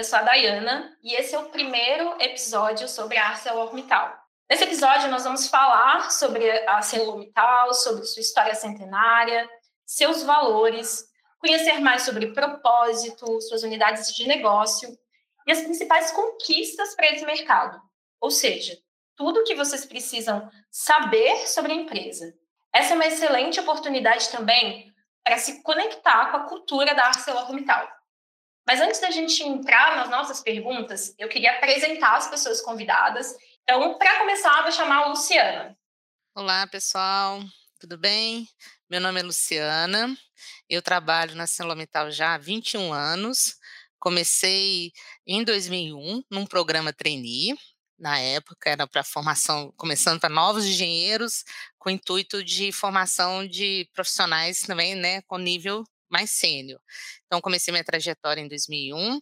eu sou a Dayana e esse é o primeiro episódio sobre a ArcelorMittal. Nesse episódio nós vamos falar sobre a ArcelorMittal, sobre sua história centenária, seus valores, conhecer mais sobre propósito, suas unidades de negócio e as principais conquistas para esse mercado. Ou seja, tudo o que vocês precisam saber sobre a empresa. Essa é uma excelente oportunidade também para se conectar com a cultura da ArcelorMittal. Mas antes da gente entrar nas nossas perguntas, eu queria apresentar as pessoas convidadas. Então, para começar, vou chamar a Luciana. Olá, pessoal. Tudo bem? Meu nome é Luciana. Eu trabalho na ArcelorMittal já há 21 anos. Comecei em 2001 num programa trainee, na época era para formação, começando para novos engenheiros, com o intuito de formação de profissionais também, né, com nível mais sênior. Então, comecei minha trajetória em 2001,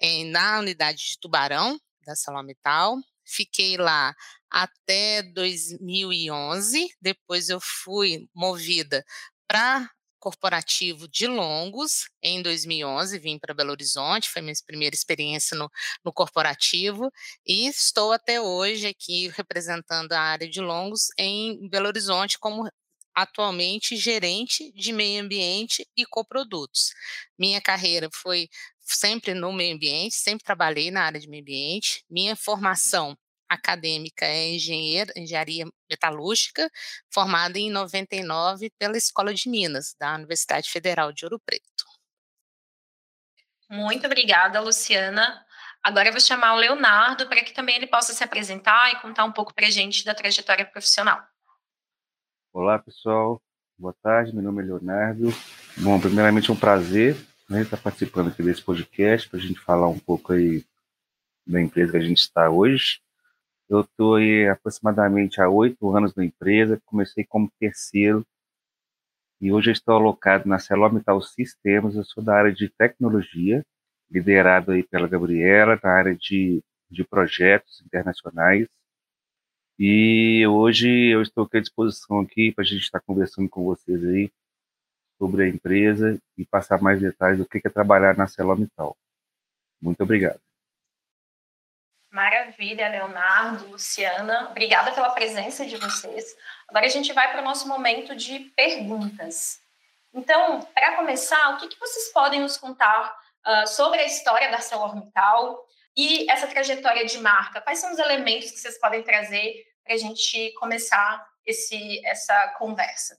em, na unidade de Tubarão, da Salomital, fiquei lá até 2011, depois eu fui movida para corporativo de longos em 2011, vim para Belo Horizonte, foi minha primeira experiência no, no corporativo. E estou até hoje aqui representando a área de longos em Belo Horizonte como atualmente gerente de meio ambiente e coprodutos. Minha carreira foi sempre no meio ambiente, sempre trabalhei na área de meio ambiente. Minha formação acadêmica é engenheira, engenharia metalúrgica, formada em 99 pela Escola de Minas, da Universidade Federal de Ouro Preto. Muito obrigada, Luciana. Agora eu vou chamar o Leonardo para que também ele possa se apresentar e contar um pouco para a gente da trajetória profissional. Olá, pessoal. Boa tarde. Meu nome é Leonardo. Bom, primeiramente é um prazer né, estar participando aqui desse podcast para a gente falar um pouco aí da empresa que a gente está hoje. Eu estou aproximadamente há oito anos na empresa, comecei como terceiro e hoje estou alocado na ArcelorMittal Sistemas, eu sou da área de tecnologia, liderado aí pela Gabriela, na área de, de projetos internacionais. E hoje eu estou aqui à disposição aqui para a gente estar conversando com vocês aí sobre a empresa e passar mais detalhes do que é trabalhar na ArcelorMittal. Muito obrigado. Maravilha, Leonardo, Luciana. Obrigada pela presença de vocês. Agora a gente vai para o nosso momento de perguntas. Então, para começar, o que, que, vocês podem nos contar uh, sobre a história da ArcelorMittal e essa trajetória de marca? Quais são os elementos que vocês podem trazer para a gente começar esse, essa conversa?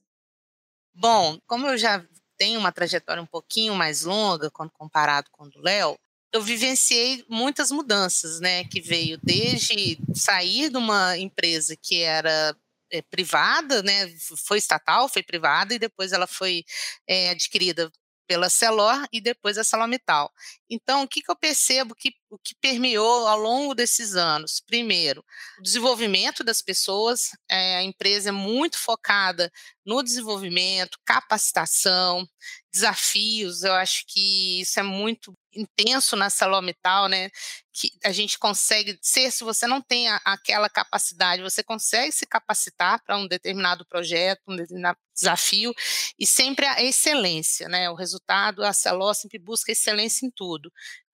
Bom, como eu já tenho uma trajetória um pouquinho mais longa quando comparado com o do Léo, eu vivenciei muitas mudanças, né? Que veio desde sair de uma empresa que era é, privada, né? Foi estatal, foi privada e depois ela foi é, adquirida pela Celor e depois a Salomital. Então, o que, que eu percebo que o que permeou ao longo desses anos? Primeiro, o desenvolvimento das pessoas. É, a empresa é muito focada no desenvolvimento, capacitação, desafios. Eu acho que isso é muito intenso na Salomital, né? Que a gente consegue ser, se você não tem a, aquela capacidade, você consegue se capacitar para um determinado projeto, um determinado desafio, e sempre a excelência, né? O resultado, a Celó sempre busca excelência em tudo.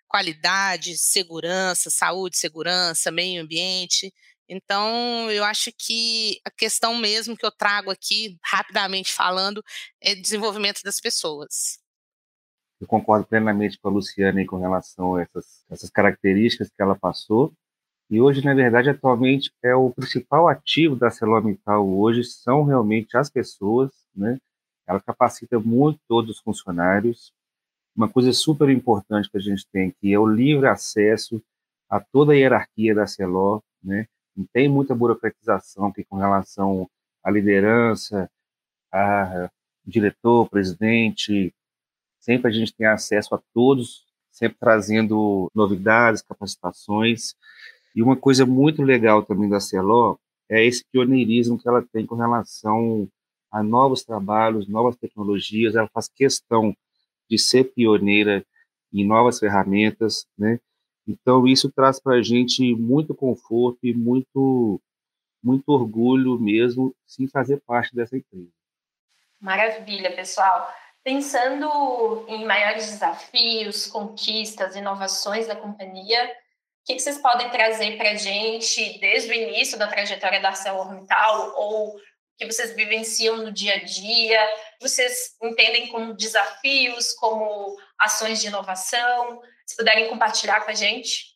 Qualidade, segurança, saúde, segurança, meio ambiente. Então, eu acho que a questão mesmo que eu trago aqui, rapidamente falando, é desenvolvimento das pessoas. Eu concordo plenamente com a Luciana com relação a essas, essas características que ela passou. E hoje, na verdade, atualmente, é o principal ativo da ArcelorMittal hoje são realmente as pessoas, né? Ela capacita muito todos os funcionários. Uma coisa super importante que a gente tem aqui é o livre acesso a toda a hierarquia da Celor, né? Não tem muita burocratização aqui com relação à liderança, a diretor, presidente. Sempre a gente tem acesso a todos, sempre trazendo novidades, capacitações. E uma coisa muito legal também da Celor é esse pioneirismo que ela tem com relação a novos trabalhos, novas tecnologias. Ela faz questão de ser pioneira em novas ferramentas, né? Então, isso traz para a gente muito conforto e muito, muito orgulho mesmo, sim, fazer parte dessa empresa. Maravilha, pessoal. Pensando em maiores desafios, conquistas, inovações da companhia, o que, vocês podem trazer para a gente desde o início da trajetória da ArcelorMittal ou que vocês vivenciam no dia a dia? Vocês entendem como desafios, como ações de inovação? Se puderem compartilhar com a gente.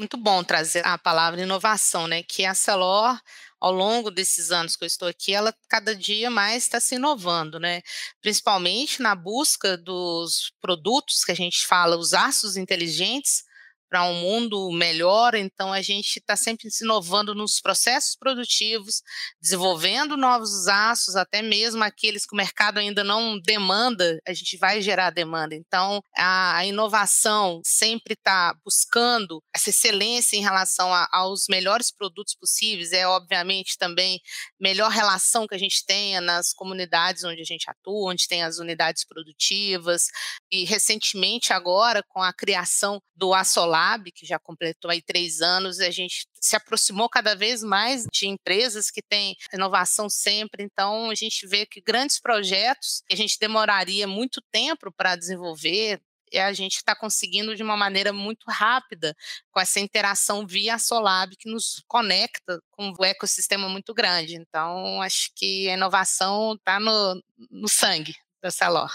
Muito bom trazer a palavra inovação, né? Que a Celor ao longo desses anos que eu estou aqui, ela cada dia mais está se inovando, né? Principalmente na busca dos produtos que a gente fala, os aços inteligentes, para um mundo melhor, então a gente está sempre se inovando nos processos produtivos, desenvolvendo novos aços, até mesmo aqueles que o mercado ainda não demanda, a gente vai gerar demanda. Então, a, inovação sempre está buscando essa excelência em relação a, aos melhores produtos possíveis, é obviamente também melhor relação que a gente tenha nas comunidades onde a gente atua, onde tem as unidades produtivas, e recentemente agora com a criação do Açolar, Lab, que já completou aí três anos, a gente se aproximou cada vez mais de empresas que têm inovação sempre. Então, a gente vê que grandes projetos que a gente demoraria muito tempo para desenvolver, a gente está conseguindo de uma maneira muito rápida com essa interação via Solab que nos conecta com um ecossistema muito grande. Então, acho que a inovação está no, no sangue da Celor.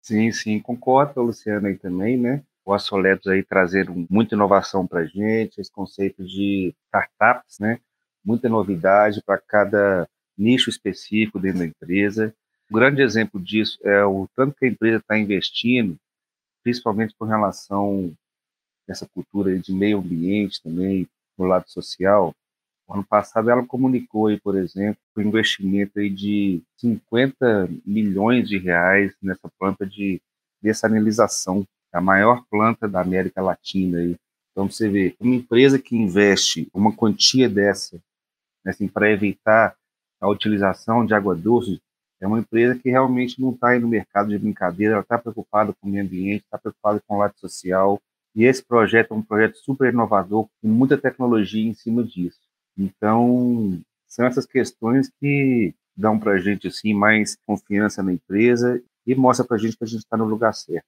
Sim, sim, concordo, Luciana, aí também, né? O Assoletos aí trazeram muita inovação para a gente, esse conceito de startups, né? Muita novidade para cada nicho específico dentro da empresa. Um grande exemplo disso é o tanto que a empresa está investindo, principalmente com relação a essa cultura de meio ambiente também, no lado social. O ano passado ela comunicou aí, por exemplo, um investimento aí de 50 milhões de reais nessa planta de dessalinização a maior planta da América Latina. Aí. Então, você vê, uma empresa que investe uma quantia dessa né, assim, para evitar a utilização de água doce, é uma empresa que realmente não está aí no mercado de brincadeira, ela está preocupada com o meio ambiente, está preocupada com o lado social, e esse projeto é um projeto super inovador, com muita tecnologia em cima disso. Então, são essas questões que dão para a gente assim, mais confiança na empresa e mostra para a gente que a gente está no lugar certo.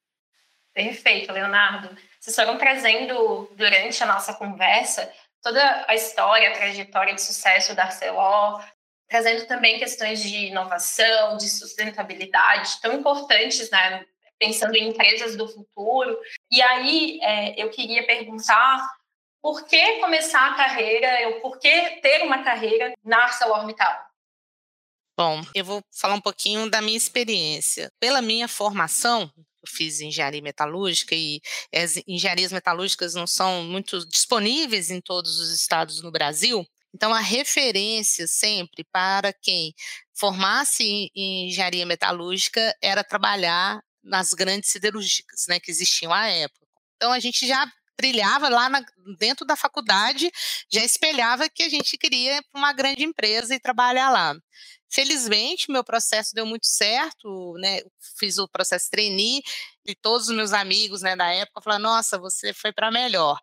Perfeito, Leonardo. Vocês foram trazendo durante a nossa conversa toda a história, a trajetória de sucesso da Arcelor, trazendo também questões de inovação, de sustentabilidade, tão importantes, né? Pensando em empresas do futuro. E aí é, eu queria perguntar por que começar a carreira, por que ter uma carreira na ArcelorMittal? Bom, eu vou falar um pouquinho da minha experiência. Pela minha formação, fiz engenharia metalúrgica e as engenharias metalúrgicas não são muito disponíveis em todos os estados no Brasil. Então, a referência sempre para quem formasse em engenharia metalúrgica era trabalhar nas grandes siderúrgicas, né, que existiam à época. Então, a gente já trilhava lá na, dentro da faculdade, já espelhava que a gente queria uma grande empresa e trabalhar lá. Felizmente, meu processo deu muito certo, né? Fiz o processo trainee e todos os meus amigos, né, da época falaram: "Nossa, você foi para melhor".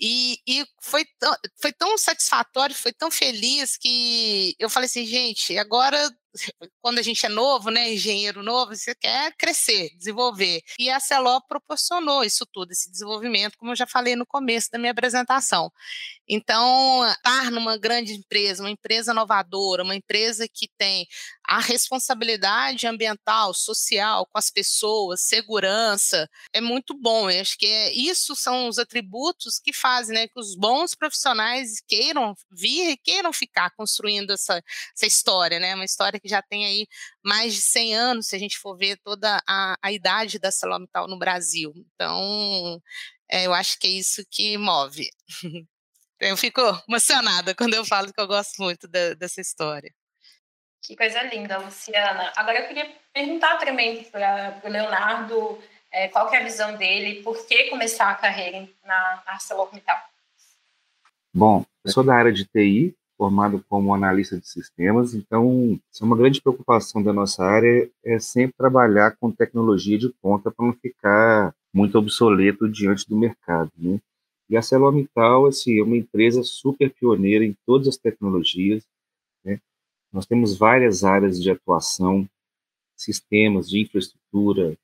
E, e foi, tão, foi tão satisfatório, foi tão feliz que eu falei assim, gente, agora quando a gente é novo, né, engenheiro novo, você quer crescer, desenvolver. E a Celó proporcionou isso tudo, esse desenvolvimento, como eu já falei no começo da minha apresentação. Então, estar numa grande empresa, uma empresa inovadora, uma empresa que tem a responsabilidade ambiental, social com as pessoas, segurança, é muito bom. Eu acho que é, isso são os atributos que fazem né, que os bons profissionais queiram vir e queiram ficar construindo essa, essa história, né? Uma história que já tem aí mais de 100 anos, se a gente for ver toda a, a idade da ArcelorMittal no Brasil. Então, é, eu acho que é isso que move. Eu fico emocionada quando eu falo que eu gosto muito de, dessa história. Que coisa linda, Luciana. Agora eu queria perguntar também para o Leonardo é, qual é a visão dele, por que começar a carreira na ArcelorMittal? Bom, eu sou da área de TI, formado como analista de sistemas, então é uma grande preocupação da nossa área é sempre trabalhar com tecnologia de ponta para não ficar muito obsoleto diante do mercado, né? E a ArcelorMittal assim, é uma empresa super pioneira em todas as tecnologias. Né? Nós temos várias áreas de atuação, sistemas de infraestrutura,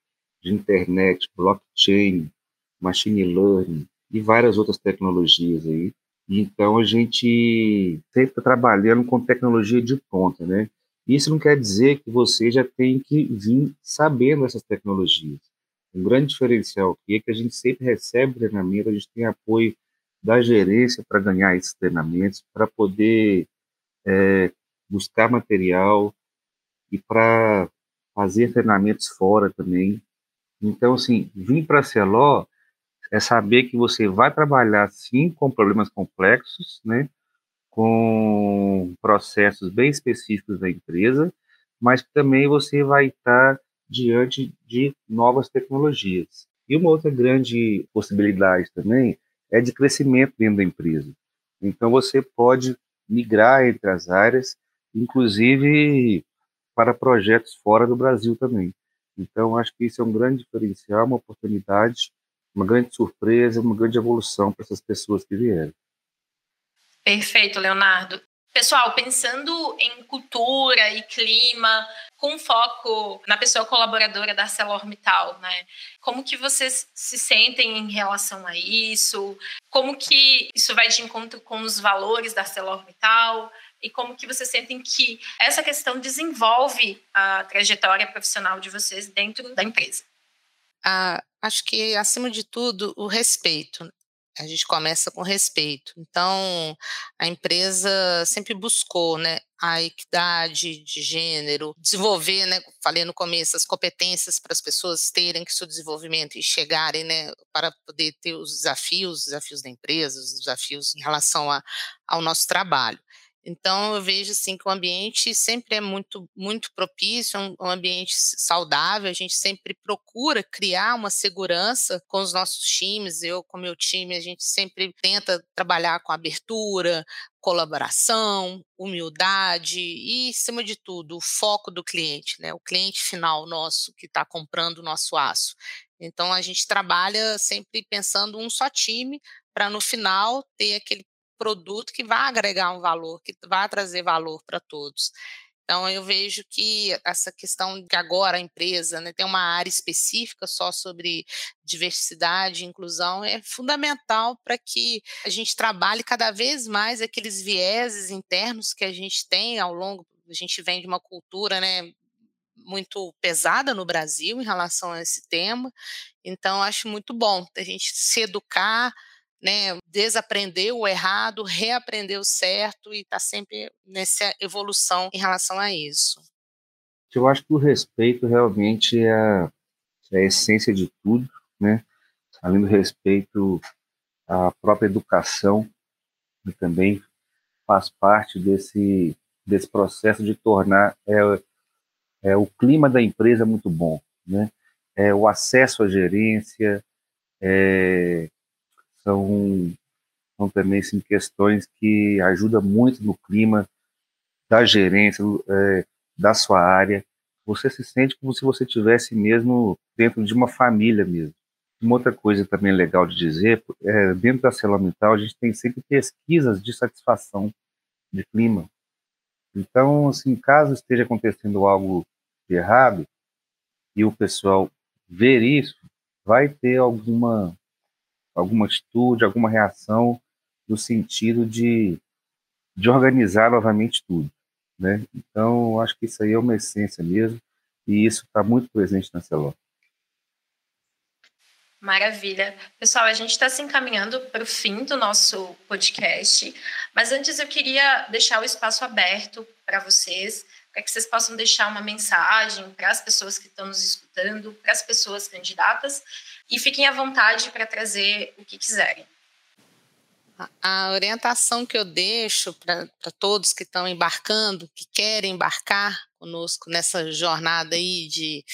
de internet, blockchain, machine learning e várias outras tecnologias aí. Então a gente sempre está trabalhando com tecnologia de ponta, né? Isso não quer dizer que você já tem que vir sabendo essas tecnologias. Um grande diferencial aqui é que a gente sempre recebe treinamento, a gente tem apoio da gerência para ganhar esses treinamentos, para poder é, buscar material e para fazer treinamentos fora também. Então, assim, vir para a Celó é saber que você vai trabalhar, sim, com problemas complexos, né, com processos bem específicos da empresa, mas também você vai estar diante de novas tecnologias. E uma outra grande possibilidade também é de crescimento dentro da empresa. Então você pode migrar entre as áreas, inclusive para projetos fora do Brasil também. Então acho que isso é um grande diferencial, uma oportunidade, uma grande surpresa, uma grande evolução para essas pessoas que vieram. Perfeito, Leonardo. Pessoal, pensando em cultura e clima, com foco na pessoa colaboradora da ArcelorMittal, né? Como que vocês se sentem em relação a isso? Como que isso vai de encontro com os valores da ArcelorMittal? E como que vocês sentem que essa questão desenvolve a trajetória profissional de vocês dentro da empresa? Ah, acho que, acima de tudo, o respeito a gente começa com respeito. Então, a empresa sempre buscou, né, a equidade de gênero, desenvolver, né, falei no começo, as competências para as pessoas terem que seu desenvolvimento e chegarem, né, para poder ter os desafios, os desafios da empresa, os desafios em relação a, ao nosso trabalho. Então eu vejo assim que o ambiente sempre é muito muito propício, um, um, ambiente saudável. A gente sempre procura criar uma segurança com os nossos times. Eu com meu time a gente sempre tenta trabalhar com abertura, colaboração, humildade e, acima de tudo, o foco do cliente, né? O cliente final nosso que está comprando o nosso aço. Então a gente trabalha sempre pensando um só time para no final ter aquele produto que vai agregar um valor, que vai trazer valor para todos. Então, eu vejo que essa questão de agora a empresa né, tem uma área específica só sobre diversidade e inclusão é fundamental para que a gente trabalhe cada vez mais aqueles vieses internos que a gente tem ao longo. A gente vem de uma cultura né, muito pesada no Brasil em relação a esse tema, então acho muito bom a gente se educar né, desaprender o errado, reaprender o certo e estar tá sempre nessa evolução em relação a isso. Eu acho que o respeito realmente é a, é a essência de tudo, né? Além do respeito, a própria educação também faz parte desse desse processo de tornar é, é o clima da empresa muito bom, né? É o acesso à gerência, é, são, são também sim, questões que ajudam muito no clima da gerência, é, da sua área. Você se sente como se você tivesse mesmo dentro de uma família mesmo. Uma outra coisa também legal de dizer, é, dentro da Celomital a gente tem sempre pesquisas de satisfação de clima. Então, assim, caso esteja acontecendo algo errado e o pessoal ver isso, vai ter alguma alguma atitude, alguma reação no sentido de, de organizar novamente tudo. Né? Então, acho que isso aí é uma essência mesmo, e isso está muito presente na Celó. Maravilha. Pessoal, a gente está se encaminhando para o fim do nosso podcast, mas antes eu queria deixar o espaço aberto para vocês, para que vocês possam deixar uma mensagem para as pessoas que estão nos escutando, para as pessoas candidatas, e fiquem à vontade para trazer o que quiserem. A orientação que eu deixo para todos que estão embarcando, que querem embarcar conosco nessa jornada aí de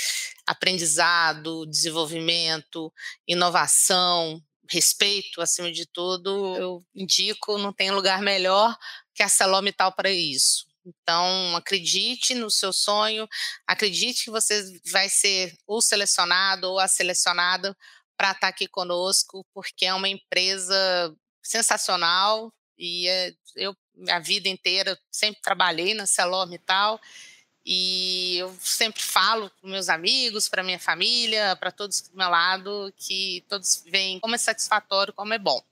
aprendizado, desenvolvimento, inovação, respeito, acima de tudo, eu indico, não tem lugar melhor que a Celomital para isso. Então, acredite no seu sonho, acredite que você vai ser o selecionado ou a selecionada para estar tá aqui conosco, porque é uma empresa sensacional e é, eu a vida inteira sempre trabalhei na Celorme e tal, E eu sempre falo para meus amigos, para minha família, para todos do meu lado, que todos veem como é satisfatório, como é bom.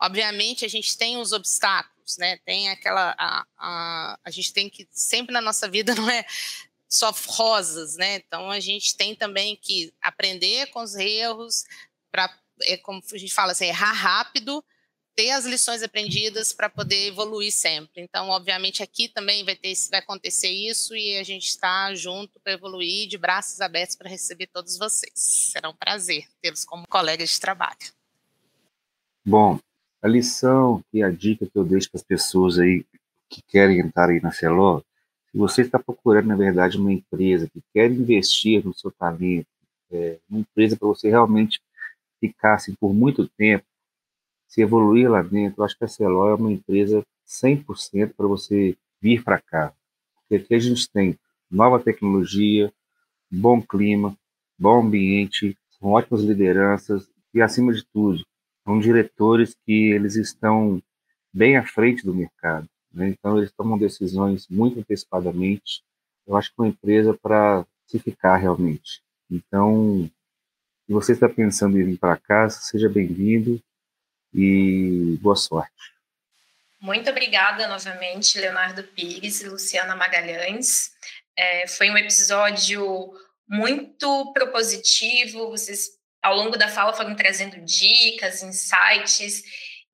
Obviamente, a gente tem os obstáculos, né? Tem aquela. A, a, a gente tem que. Sempre na nossa vida não é só rosas, né? Então, a gente tem também que aprender com os erros, para, é, como a gente fala assim, errar rápido ter as lições aprendidas para poder evoluir sempre. Então, obviamente, aqui também vai, ter, vai acontecer isso e a gente está junto para evoluir, de braços abertos para receber todos vocês. Será um prazer tê-los como colegas de trabalho. Bom, a lição e a dica que eu deixo para as pessoas aí que querem entrar aí na Celó, se você está procurando, na verdade, uma empresa que quer investir no seu talento, é, uma empresa para você realmente ficar assim, por muito tempo, se evoluir lá dentro, eu acho que a Celó é uma empresa 100% para você vir para cá. Porque aqui a gente tem nova tecnologia, bom clima, bom ambiente, são ótimas lideranças e, acima de tudo, são diretores que eles estão bem à frente do mercado. Né? Então, eles tomam decisões muito antecipadamente. Eu acho que uma empresa para se ficar realmente. Então, se você está pensando em vir para cá, seja bem-vindo e boa sorte. Muito obrigada novamente, Leonardo Pires e Luciana Magalhães. É, foi um episódio muito propositivo, vocês ao longo da fala foram trazendo dicas, insights,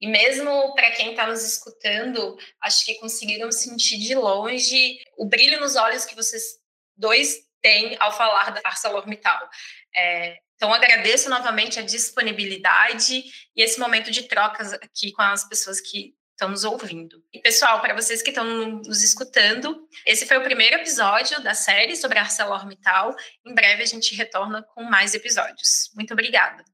e mesmo para quem está nos escutando, acho que conseguiram sentir de longe o brilho nos olhos que vocês dois têm ao falar da ArcelorMittal. É, então, agradeço novamente a disponibilidade e esse momento de trocas aqui com as pessoas que estão nos ouvindo. E, pessoal, para vocês que estão nos escutando, esse foi o primeiro episódio da série sobre ArcelorMittal. Em breve a gente retorna com mais episódios. Muito obrigada.